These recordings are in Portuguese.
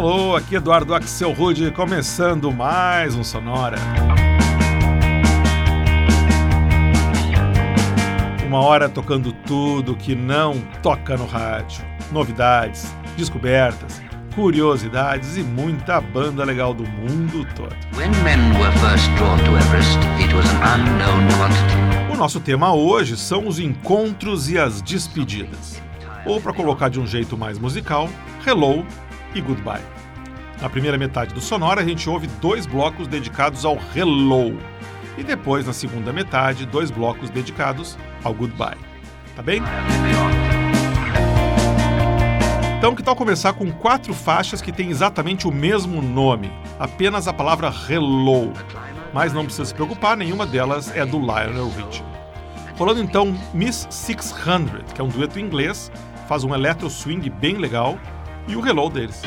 Alô, aqui Eduardo Axel Rude, começando mais um Sonora. Uma hora tocando tudo que não toca no rádio. Novidades, descobertas, curiosidades e muita banda legal do mundo todo. o nosso tema hoje são os encontros e as despedidas. Ou para colocar de um jeito mais musical, Hello e Goodbye. Na primeira metade do Sonora, a gente ouve dois blocos dedicados ao Hello. E depois, na segunda metade, dois blocos dedicados ao Goodbye. Tá bem? Então, que tal começar com quatro faixas que têm exatamente o mesmo nome, apenas a palavra Hello. Mas não precisa se preocupar, nenhuma delas é do Lionel Richie. Falando então Miss 600, que é um dueto inglês, faz um electro swing bem legal, e o Hello deles.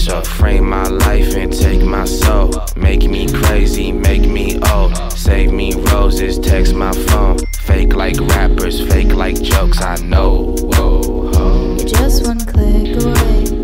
So frame my life and take my soul. Make me crazy, make me old. Save me roses, text my phone. Fake like rappers, fake like jokes, I know. Whoa, just one click away.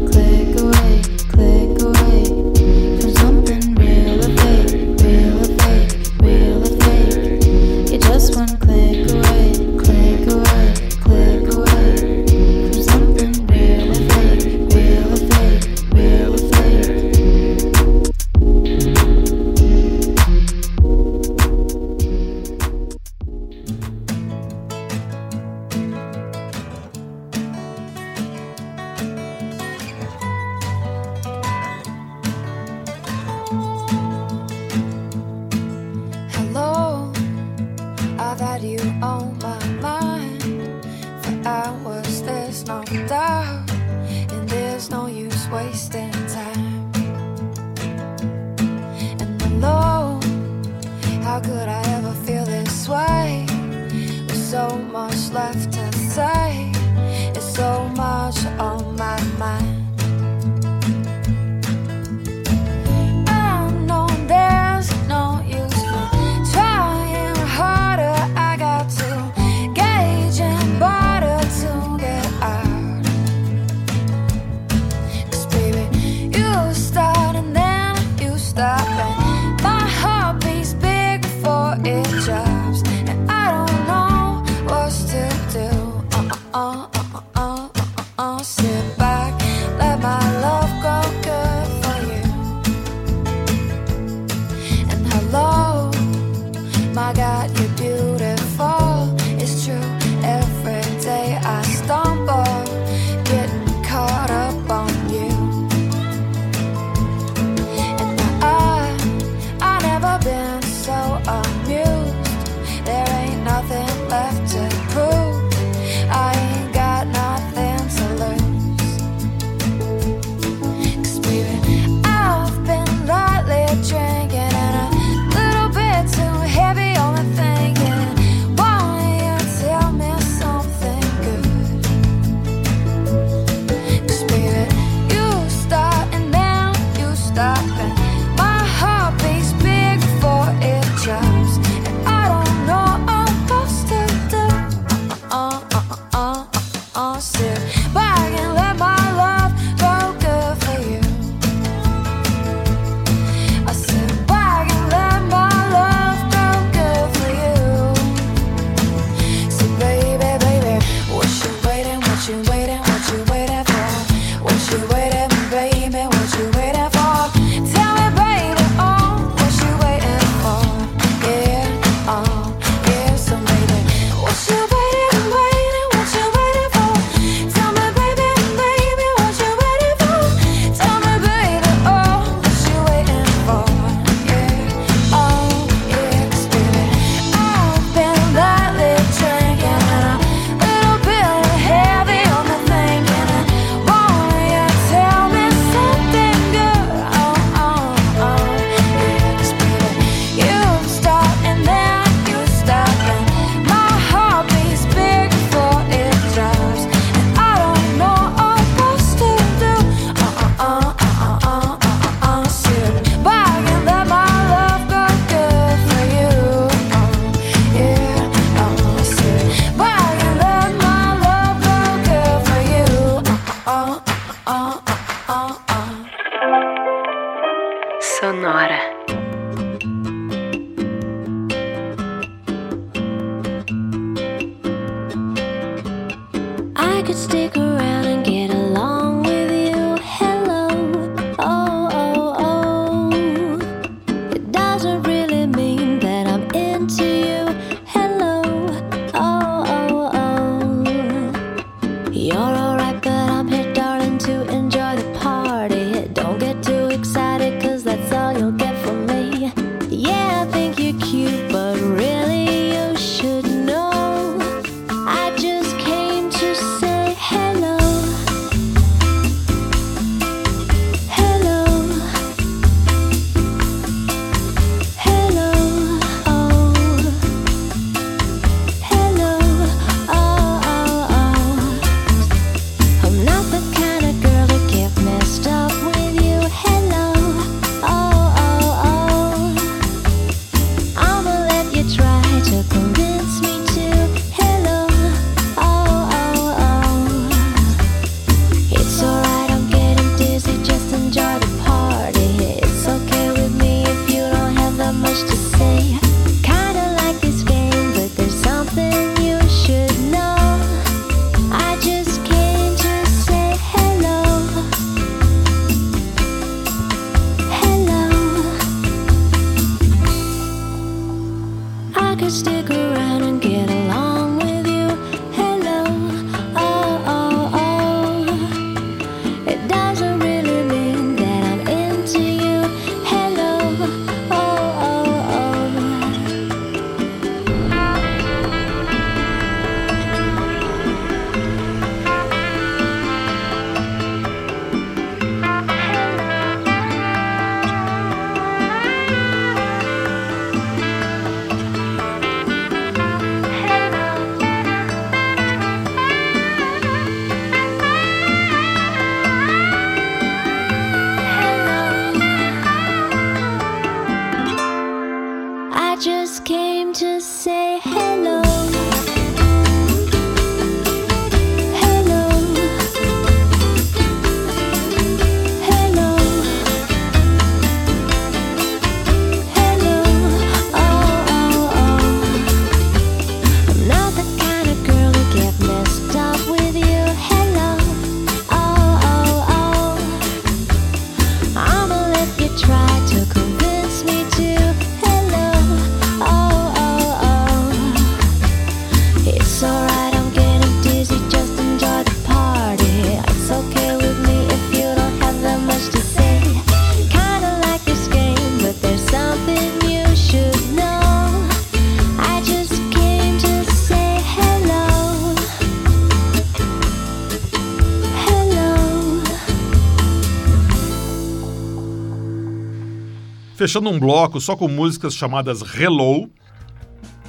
Fechando um bloco só com músicas chamadas Hello,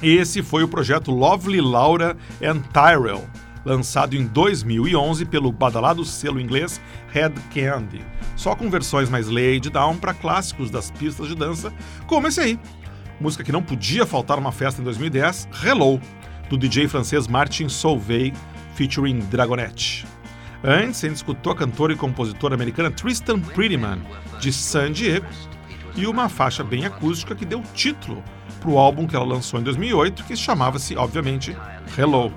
esse foi o projeto Lovely Laura and Tyrell, lançado em 2011 pelo badalado selo inglês Head Candy, só com versões mais laid down para clássicos das pistas de dança, como esse aí. Música que não podia faltar numa festa em 2010, Hello, do DJ francês Martin Solveig, featuring Dragonette. Antes, a gente escutou a cantora e compositora americana Tristan Prettyman, de San Diego, e uma faixa bem acústica que deu título para o álbum que ela lançou em 2008, que chamava-se, obviamente, Hello.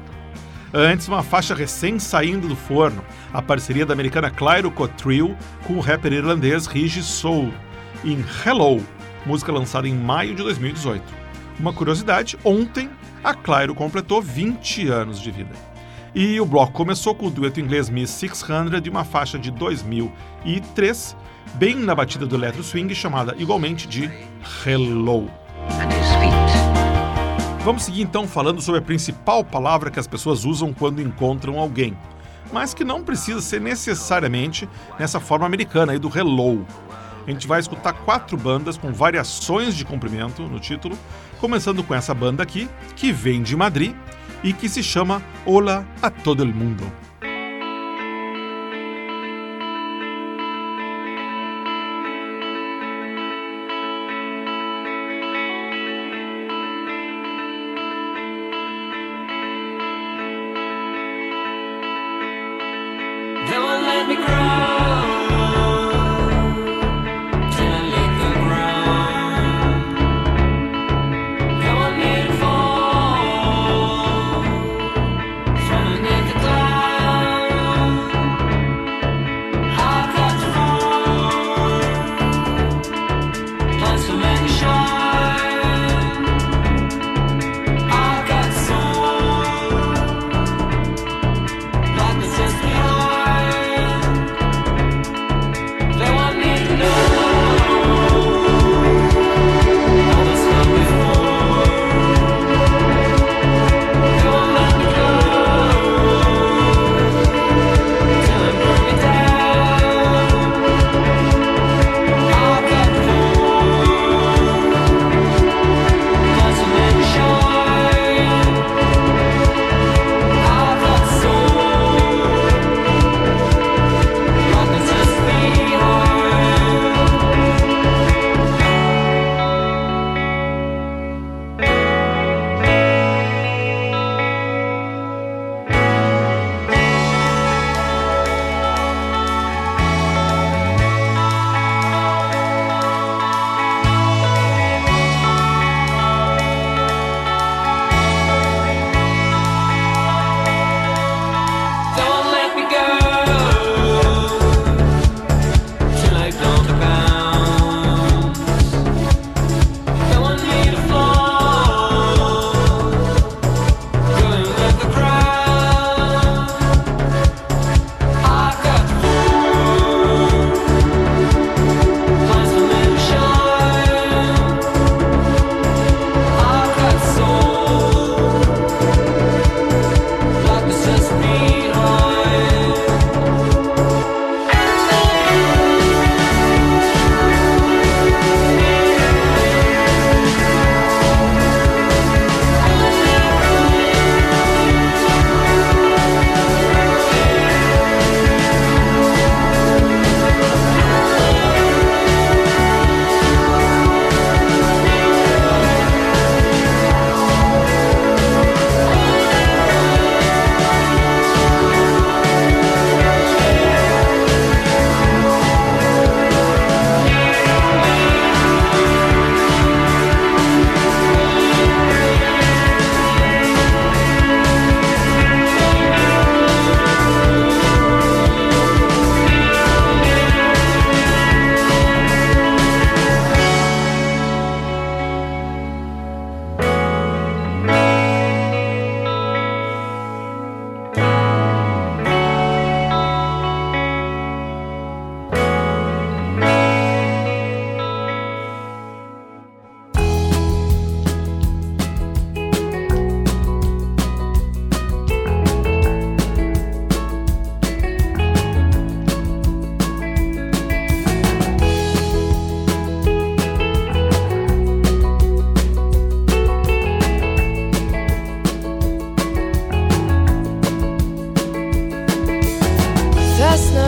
Antes, uma faixa recém saindo do forno, a parceria da americana Clairo Cotrill com o rapper irlandês Rigi Soul, em Hello, música lançada em maio de 2018. Uma curiosidade, ontem a Clairo completou 20 anos de vida. E o bloco começou com o dueto inglês Miss 600 de uma faixa de 2003, bem na batida do electro swing, chamada igualmente de Hello. Vamos seguir então falando sobre a principal palavra que as pessoas usam quando encontram alguém, mas que não precisa ser necessariamente nessa forma americana aí do hello. A gente vai escutar quatro bandas com variações de cumprimento no título, começando com essa banda aqui, que vem de Madrid e que se chama Hola a todo el mundo.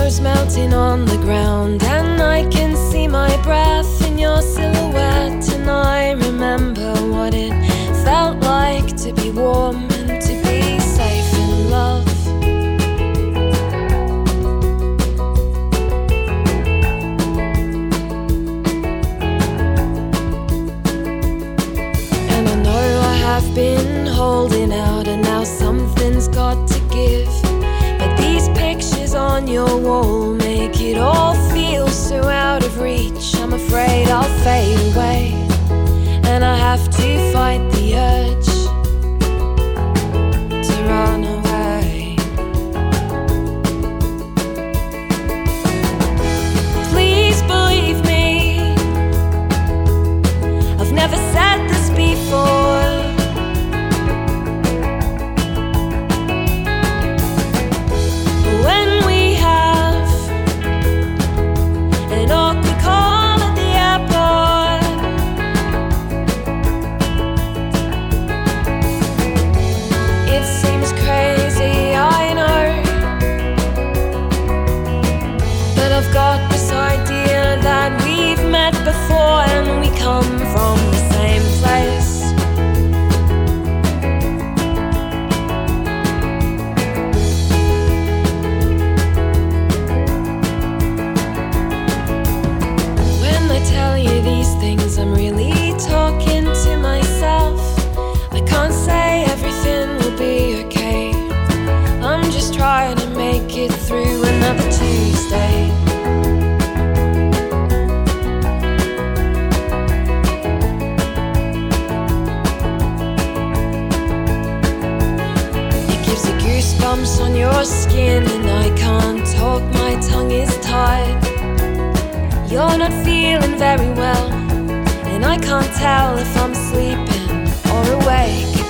colors melting on the ground, and I can see my breath in your silhouette. And I remember what it felt like to be warm and to be safe in love. And I know I have been holding a wall, make it all feel so out of reach. I'm afraid I'll fade away, and I have to fight the urge.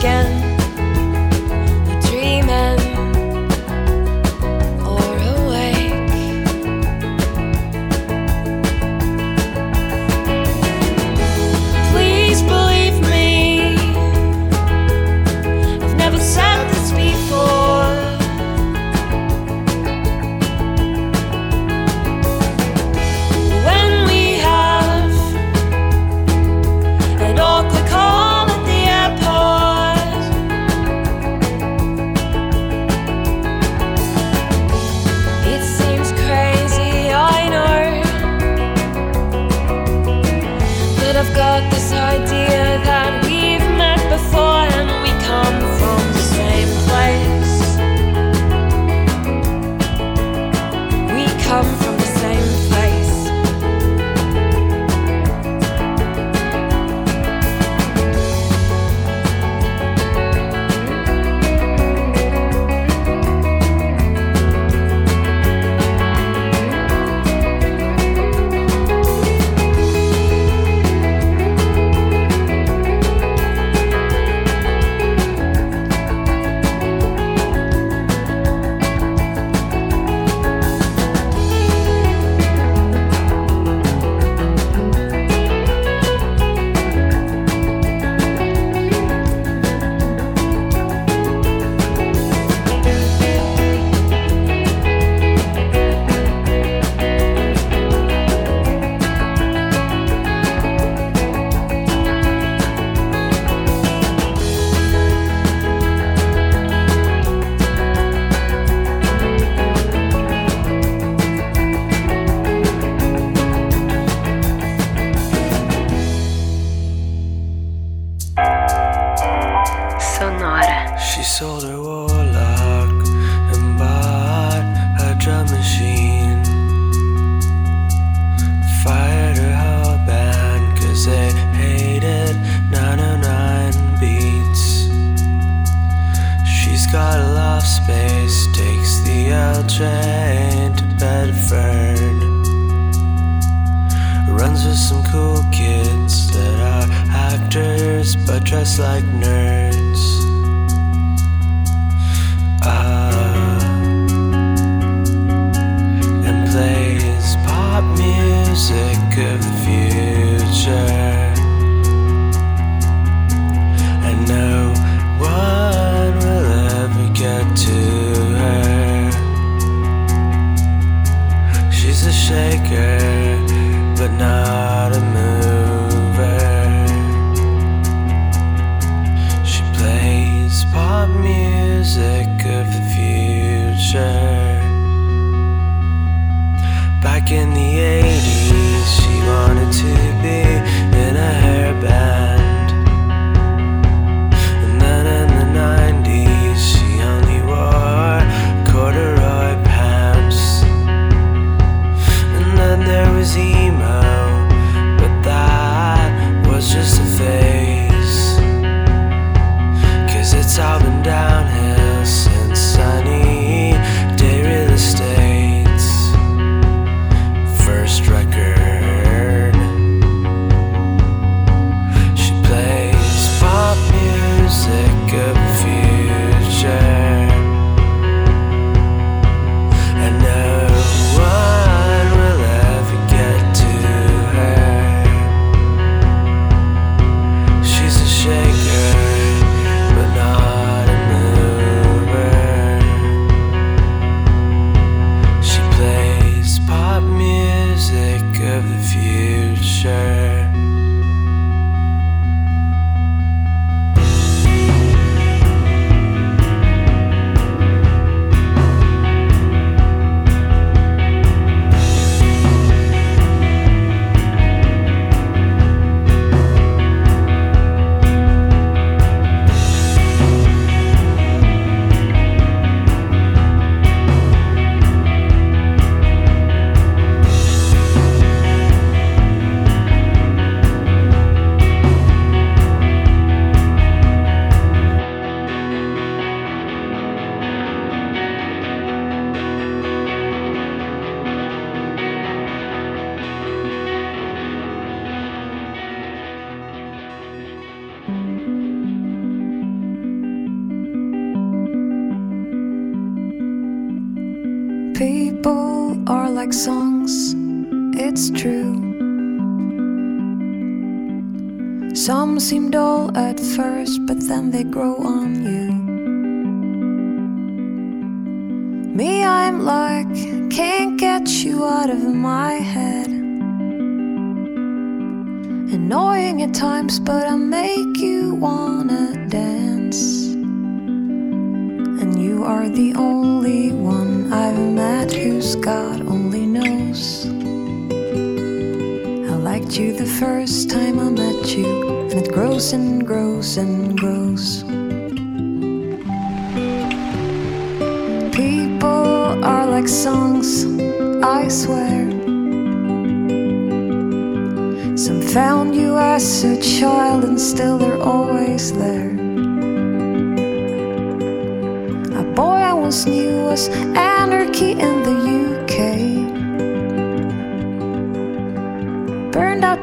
again. In the 80s, are like songs, it's true. Some seem dull at first, but then they grow on you. Me, I'm like, can't get you out of my head. Annoying at times, but I make you wanna dance. And you are the only God only knows. I liked you the first time I met you, and it grows and grows and grows. People are like songs, I swear. Some found you as a child, and still they're always there. A boy I once knew was anarchy in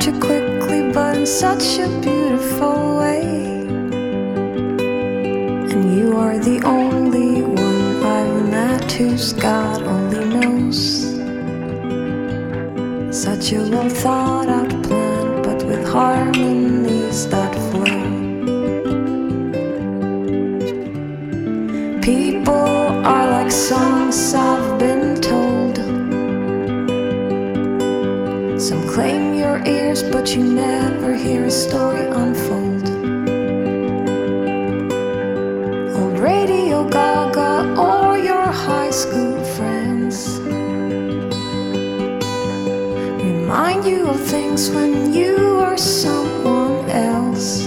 too quickly, but in such a beautiful way. And you are the only one I've met whose God only knows. Such a well thought out plan, but with harmonies Claim your ears, but you never hear a story unfold. Old Radio Gaga or your high school friends remind you of things when you were someone else.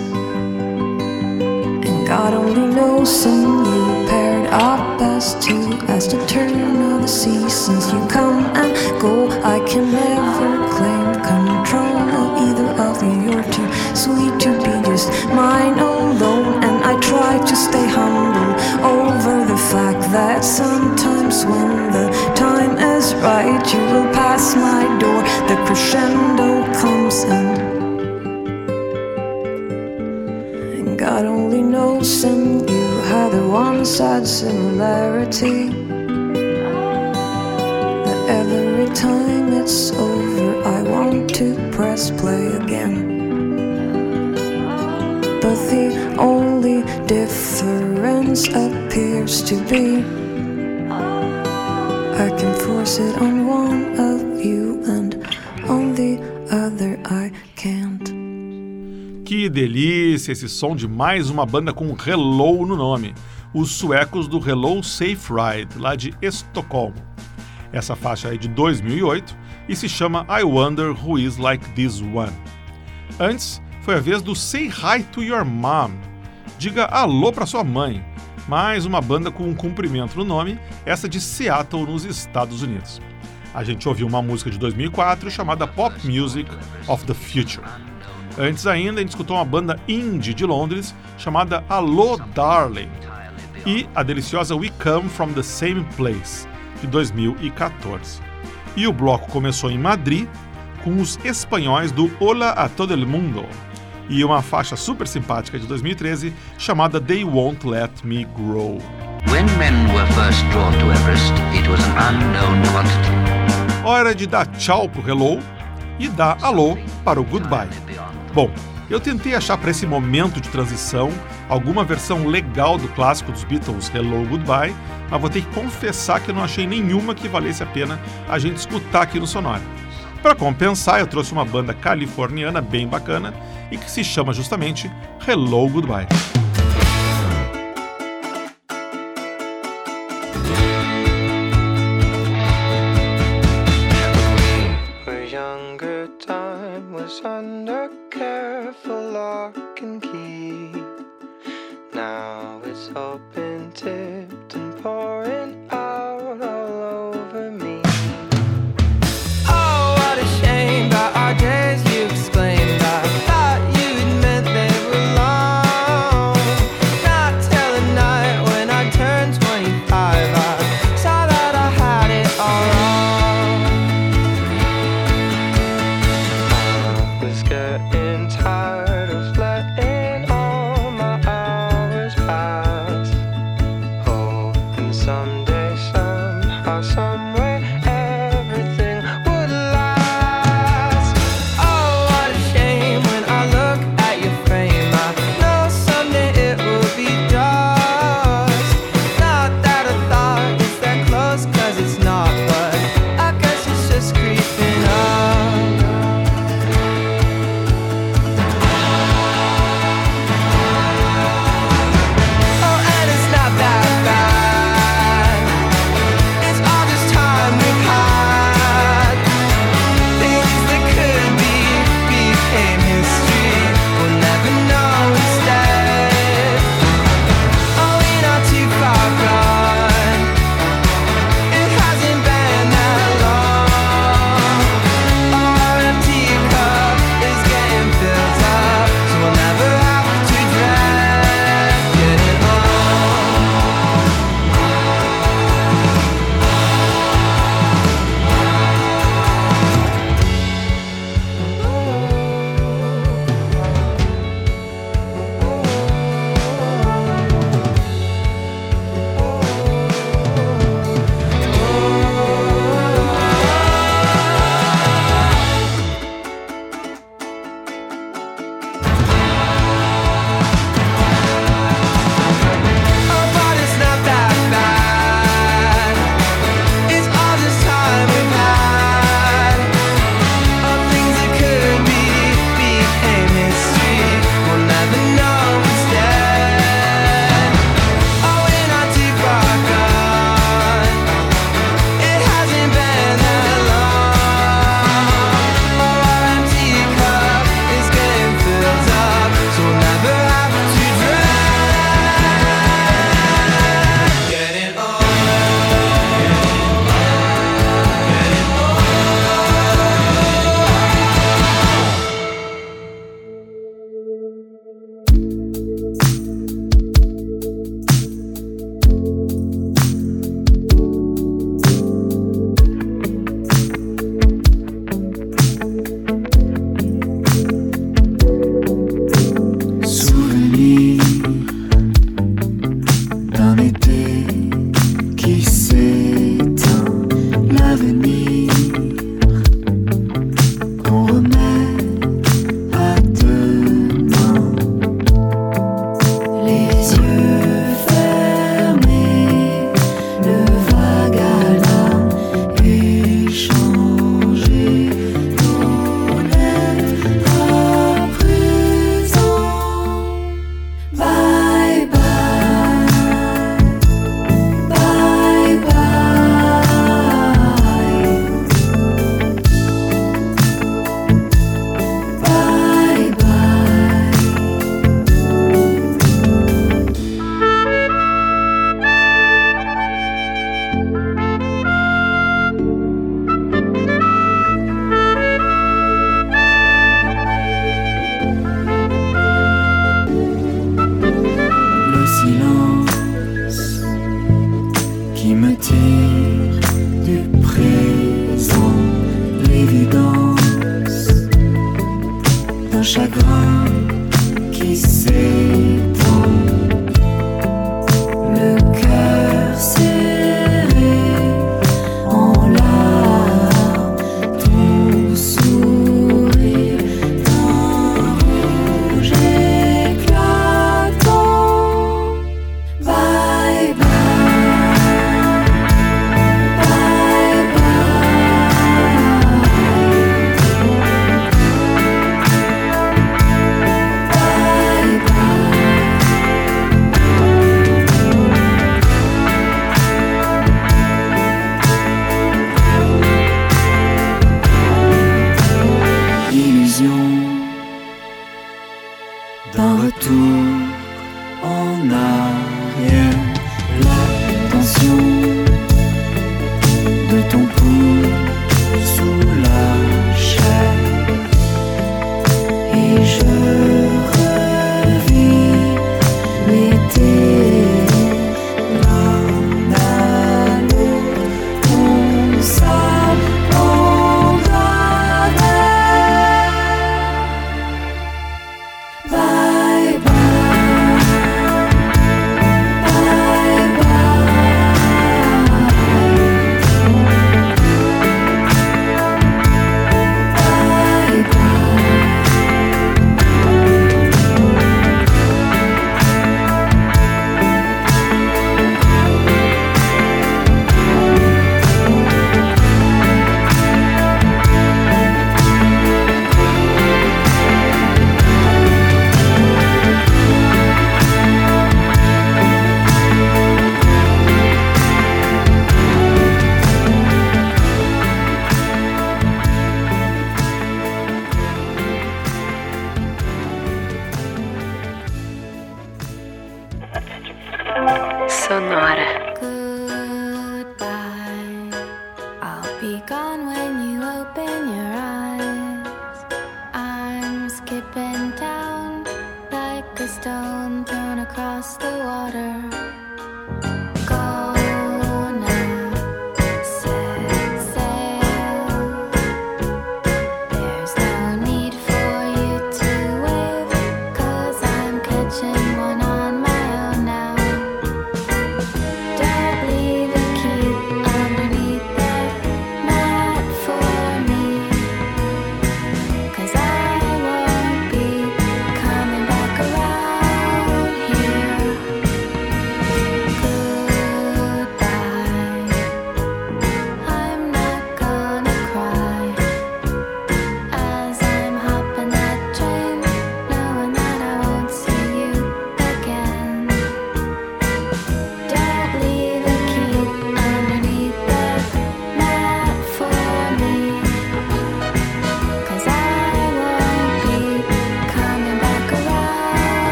And God only knows and you paired up as two as the turn of the seasons. You come and go. I can never claim sweet to be just mine alone. And I try to stay humble over the fact that sometimes when the time is right, you will pass my door. The crescendo comes in. And God only knows, and you had the one sad similarity. That every time it's over, I want to press play again. The only difference appears to be I can force it on one of you and on the other I can't. Que delícia esse som de mais uma banda com Hello no nome. Os suecos do Hello Safe Ride, lá de Estocolmo. Essa faixa é de 2008 e se chama I Wonder Who Is Like This One. Antes, foi a vez do Say Hi to Your Mom. Diga alô para sua mãe. Mais uma banda com um cumprimento no nome, essa de Seattle, nos Estados Unidos. A gente ouviu uma música de 2004 chamada Pop Music of the Future. Antes ainda, a gente escutou uma banda indie de Londres chamada Alô Darling e a deliciosa We Come From the Same Place, de 2014. E o bloco começou em Madrid com os espanhóis do Hola a Todo el Mundo e uma faixa super simpática de 2013 chamada They Won't Let Me Grow. When men were first drawn to Everest, it was an unknown quantity. Hora de dar tchau pro hello e dar alô para o goodbye. Bom, eu tentei achar para esse momento de transição alguma versão legal do clássico dos Beatles Hello Goodbye, mas vou ter que confessar que eu não achei nenhuma que valesse a pena a gente escutar aqui no Sonora. Para compensar, eu trouxe uma banda californiana bem bacana e que se chama justamente Hello Goodbye.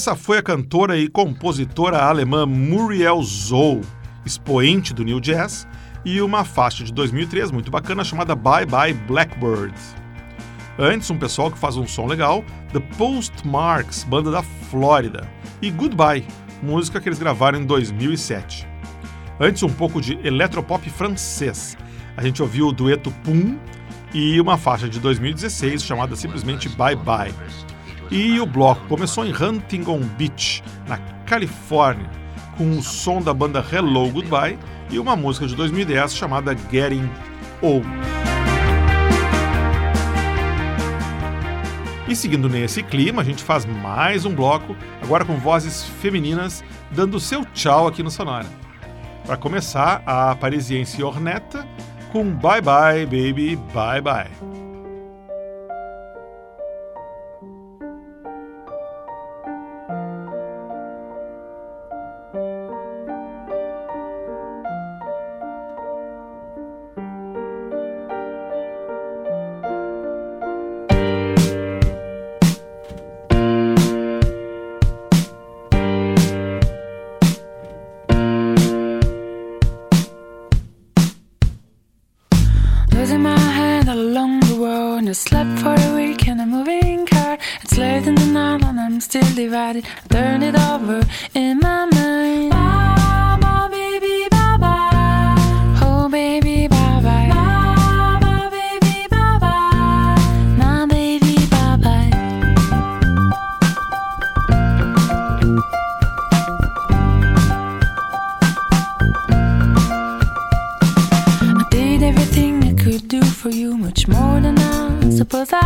Essa foi a cantora e compositora alemã Muriel Zoll, expoente do New Jazz, e uma faixa de 2003 muito bacana chamada Bye Bye Blackbird. Antes, um pessoal que faz um som legal, The Postmarks, banda da Flórida, e Goodbye, música que eles gravaram em 2007. Antes, um pouco de eletropop francês. A gente ouviu o dueto Pum e uma faixa de 2016 chamada simplesmente Bye Bye. E o bloco começou em Huntington Beach, na Califórnia, com o som da banda Hello Goodbye e uma música de 2010 chamada Getting Old. E seguindo nesse clima, a gente faz mais um bloco, agora com vozes femininas dando seu tchau aqui no Sonora. Para começar, a parisiense Ornetta com Bye Bye Baby Bye Bye.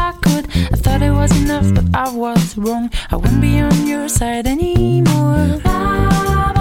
I could. I thought it was enough, but I was wrong. I won't be on your side anymore. Bye,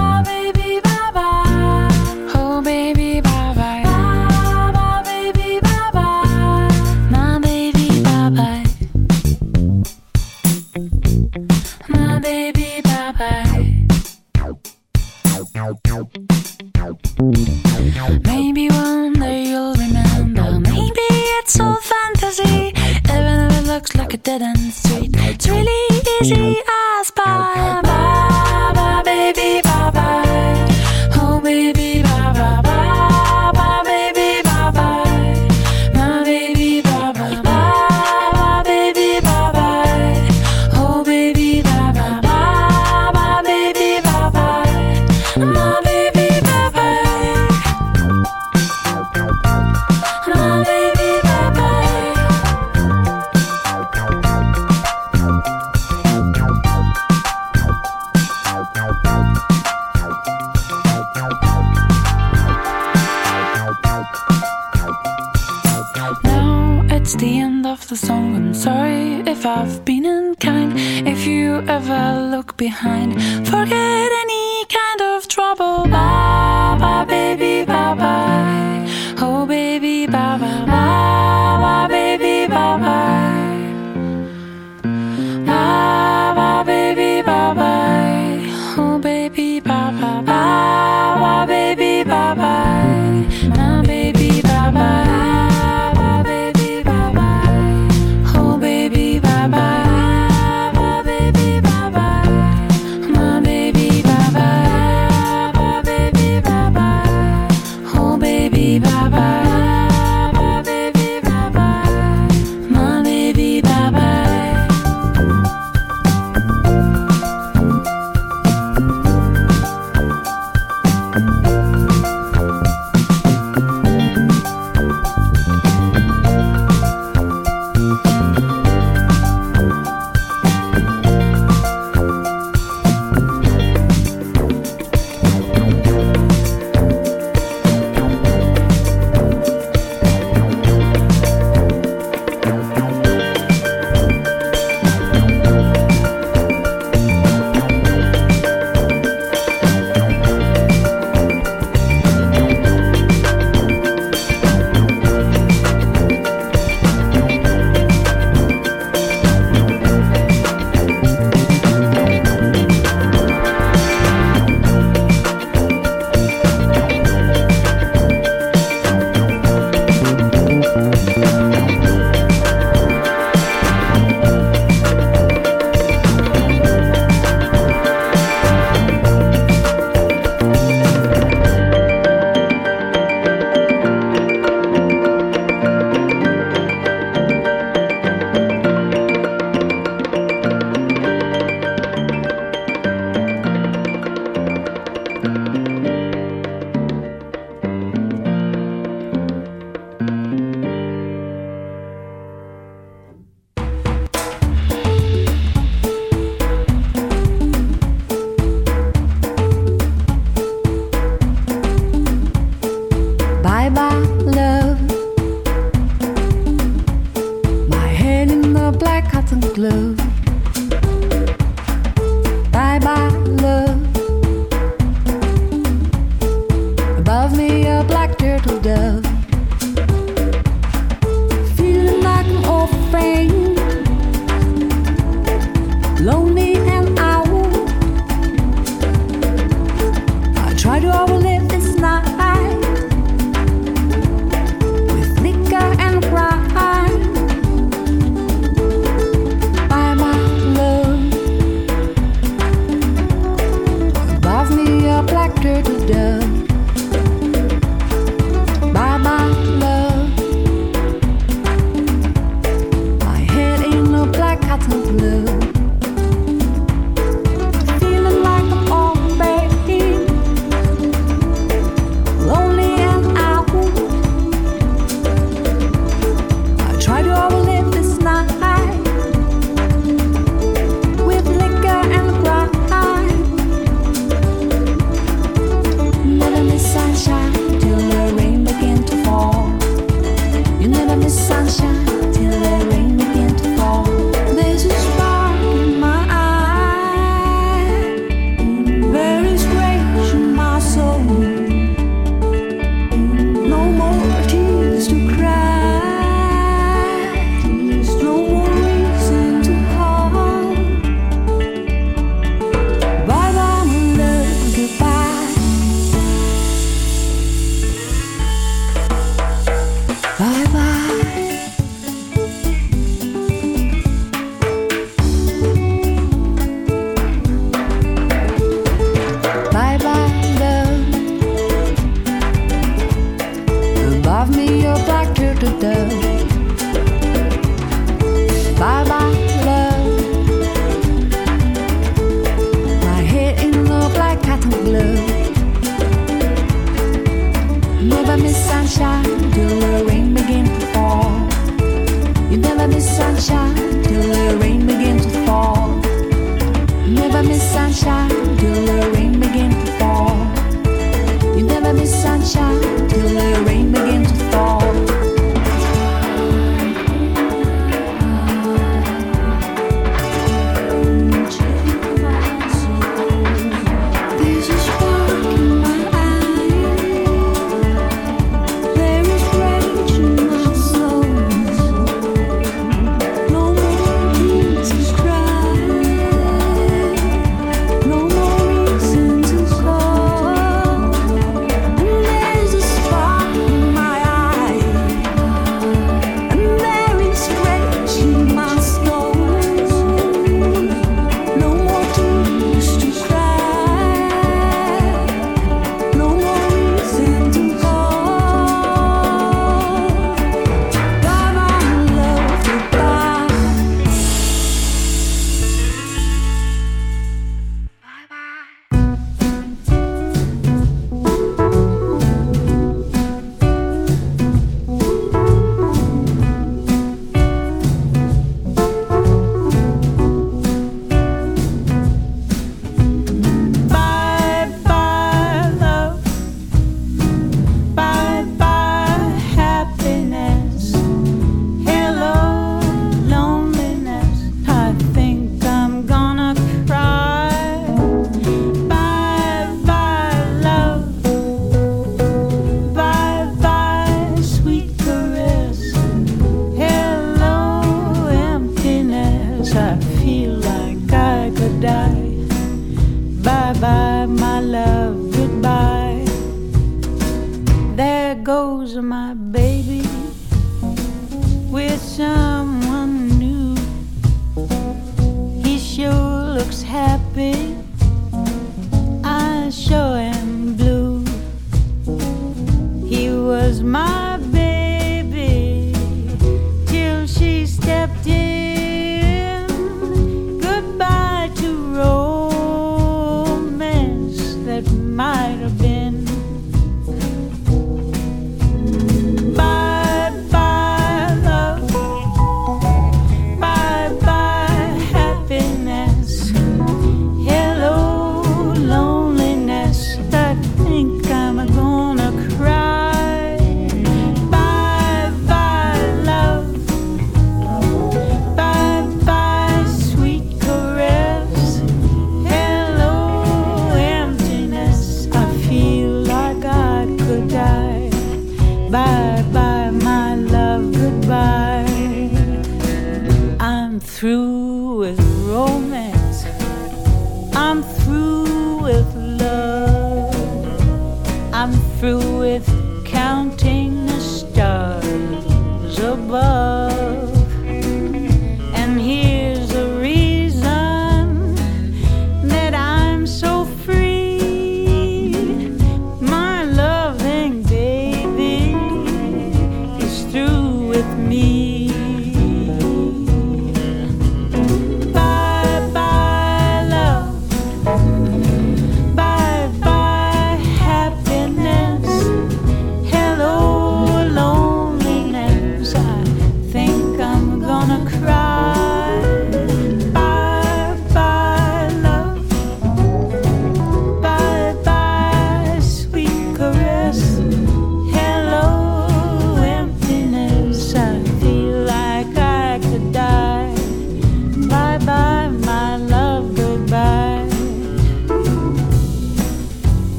true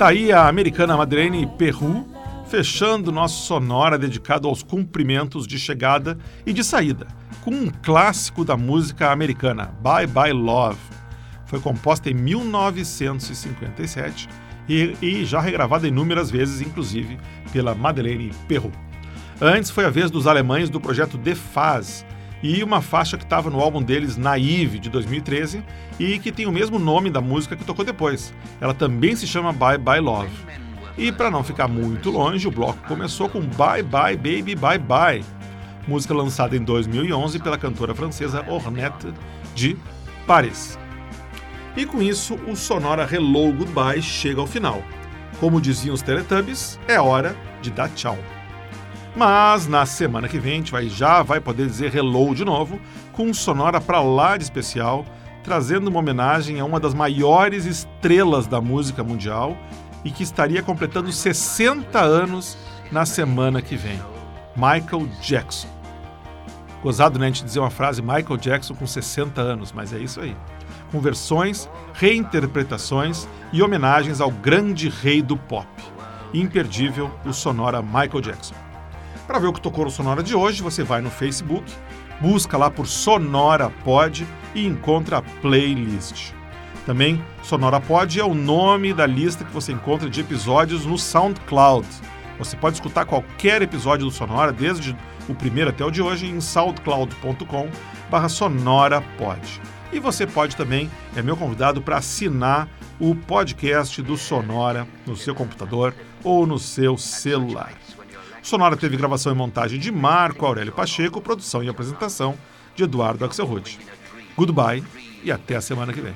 Tá aí a americana Madeleine Perru, fechando nosso sonora dedicado aos cumprimentos de chegada e de saída, com um clássico da música americana, Bye Bye Love. Foi composta em 1957 e, e já regravada inúmeras vezes, inclusive pela Madeleine Perru. Antes foi a vez dos alemães do projeto The Faz, e uma faixa que estava no álbum deles Naive de 2013 e que tem o mesmo nome da música que tocou depois. Ela também se chama Bye Bye Love. E para não ficar muito longe, o bloco começou com Bye Bye Baby Bye Bye, música lançada em 2011 pela cantora francesa Ornette de Paris. E com isso, o sonora Hello Goodbye chega ao final. Como diziam os Teletubbies, é hora de dar tchau. Mas na semana que vem a gente vai, já vai poder dizer hello de novo, com um sonora pra lá de especial, trazendo uma homenagem a uma das maiores estrelas da música mundial e que estaria completando 60 anos na semana que vem. Michael Jackson. Gozado, né, a gente dizer uma frase Michael Jackson com 60 anos, mas é isso aí. Com versões, reinterpretações e homenagens ao grande rei do pop. Imperdível, o sonora Michael Jackson. Para ver o que tocou no Sonora de hoje, você vai no Facebook, busca lá por Sonora Pod e encontra a playlist. Também, Sonora Pod é o nome da lista que você encontra de episódios no SoundCloud. Você pode escutar qualquer episódio do Sonora, desde o primeiro até o de hoje, em soundcloud.com sonorapod. E você pode também, é meu convidado para assinar o podcast do Sonora no seu computador ou no seu celular. Sonora teve gravação e montagem de Marco Aurélio Pacheco, produção e apresentação de Eduardo Axelrod. Goodbye e até a semana que vem.